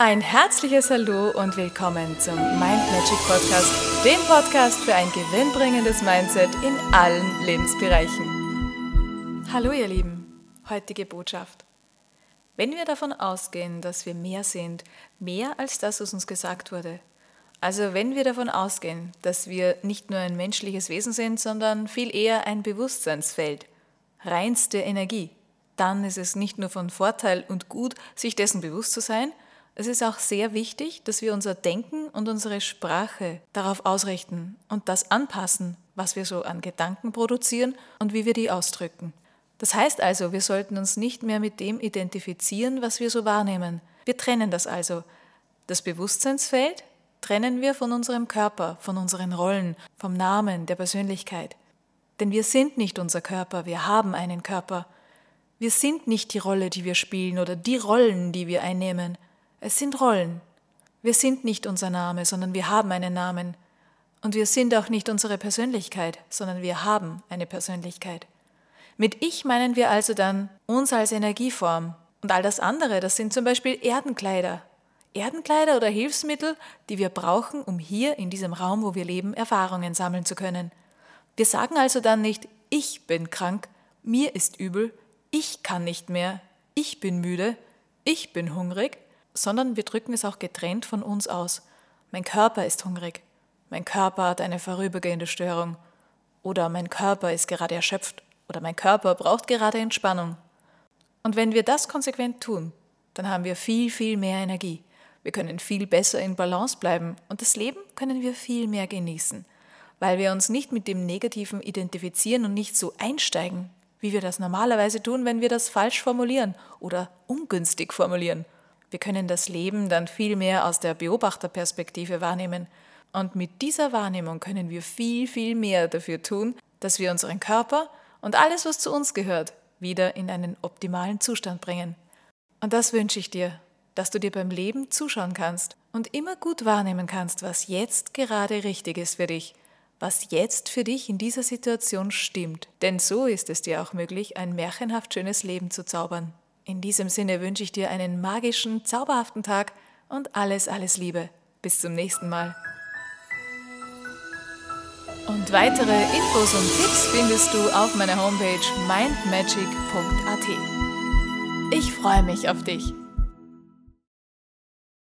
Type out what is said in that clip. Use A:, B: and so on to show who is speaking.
A: Ein herzliches Hallo und willkommen zum Mind Magic Podcast, dem Podcast für ein gewinnbringendes Mindset in allen Lebensbereichen. Hallo ihr Lieben, heutige Botschaft. Wenn wir davon ausgehen, dass wir mehr sind, mehr als das, was uns gesagt wurde, also wenn wir davon ausgehen, dass wir nicht nur ein menschliches Wesen sind, sondern viel eher ein Bewusstseinsfeld, reinste Energie, dann ist es nicht nur von Vorteil und gut, sich dessen bewusst zu sein, es ist auch sehr wichtig, dass wir unser Denken und unsere Sprache darauf ausrichten und das anpassen, was wir so an Gedanken produzieren und wie wir die ausdrücken. Das heißt also, wir sollten uns nicht mehr mit dem identifizieren, was wir so wahrnehmen. Wir trennen das also. Das Bewusstseinsfeld trennen wir von unserem Körper, von unseren Rollen, vom Namen, der Persönlichkeit. Denn wir sind nicht unser Körper, wir haben einen Körper. Wir sind nicht die Rolle, die wir spielen oder die Rollen, die wir einnehmen. Es sind Rollen. Wir sind nicht unser Name, sondern wir haben einen Namen. Und wir sind auch nicht unsere Persönlichkeit, sondern wir haben eine Persönlichkeit. Mit Ich meinen wir also dann uns als Energieform. Und all das andere, das sind zum Beispiel Erdenkleider. Erdenkleider oder Hilfsmittel, die wir brauchen, um hier in diesem Raum, wo wir leben, Erfahrungen sammeln zu können. Wir sagen also dann nicht, ich bin krank, mir ist übel, ich kann nicht mehr, ich bin müde, ich bin hungrig, sondern wir drücken es auch getrennt von uns aus. Mein Körper ist hungrig, mein Körper hat eine vorübergehende Störung oder mein Körper ist gerade erschöpft oder mein Körper braucht gerade Entspannung. Und wenn wir das konsequent tun, dann haben wir viel, viel mehr Energie. Wir können viel besser in Balance bleiben und das Leben können wir viel mehr genießen, weil wir uns nicht mit dem Negativen identifizieren und nicht so einsteigen, wie wir das normalerweise tun, wenn wir das falsch formulieren oder ungünstig formulieren wir können das Leben dann viel mehr aus der Beobachterperspektive wahrnehmen. Und mit dieser Wahrnehmung können wir viel, viel mehr dafür tun, dass wir unseren Körper und alles, was zu uns gehört, wieder in einen optimalen Zustand bringen. Und das wünsche ich dir, dass du dir beim Leben zuschauen kannst und immer gut wahrnehmen kannst, was jetzt gerade richtig ist für dich, was jetzt für dich in dieser Situation stimmt. Denn so ist es dir auch möglich, ein märchenhaft schönes Leben zu zaubern. In diesem Sinne wünsche ich dir einen magischen, zauberhaften Tag und alles, alles Liebe. Bis zum nächsten Mal. Und weitere Infos und Tipps findest du auf meiner Homepage mindmagic.at. Ich freue mich auf dich.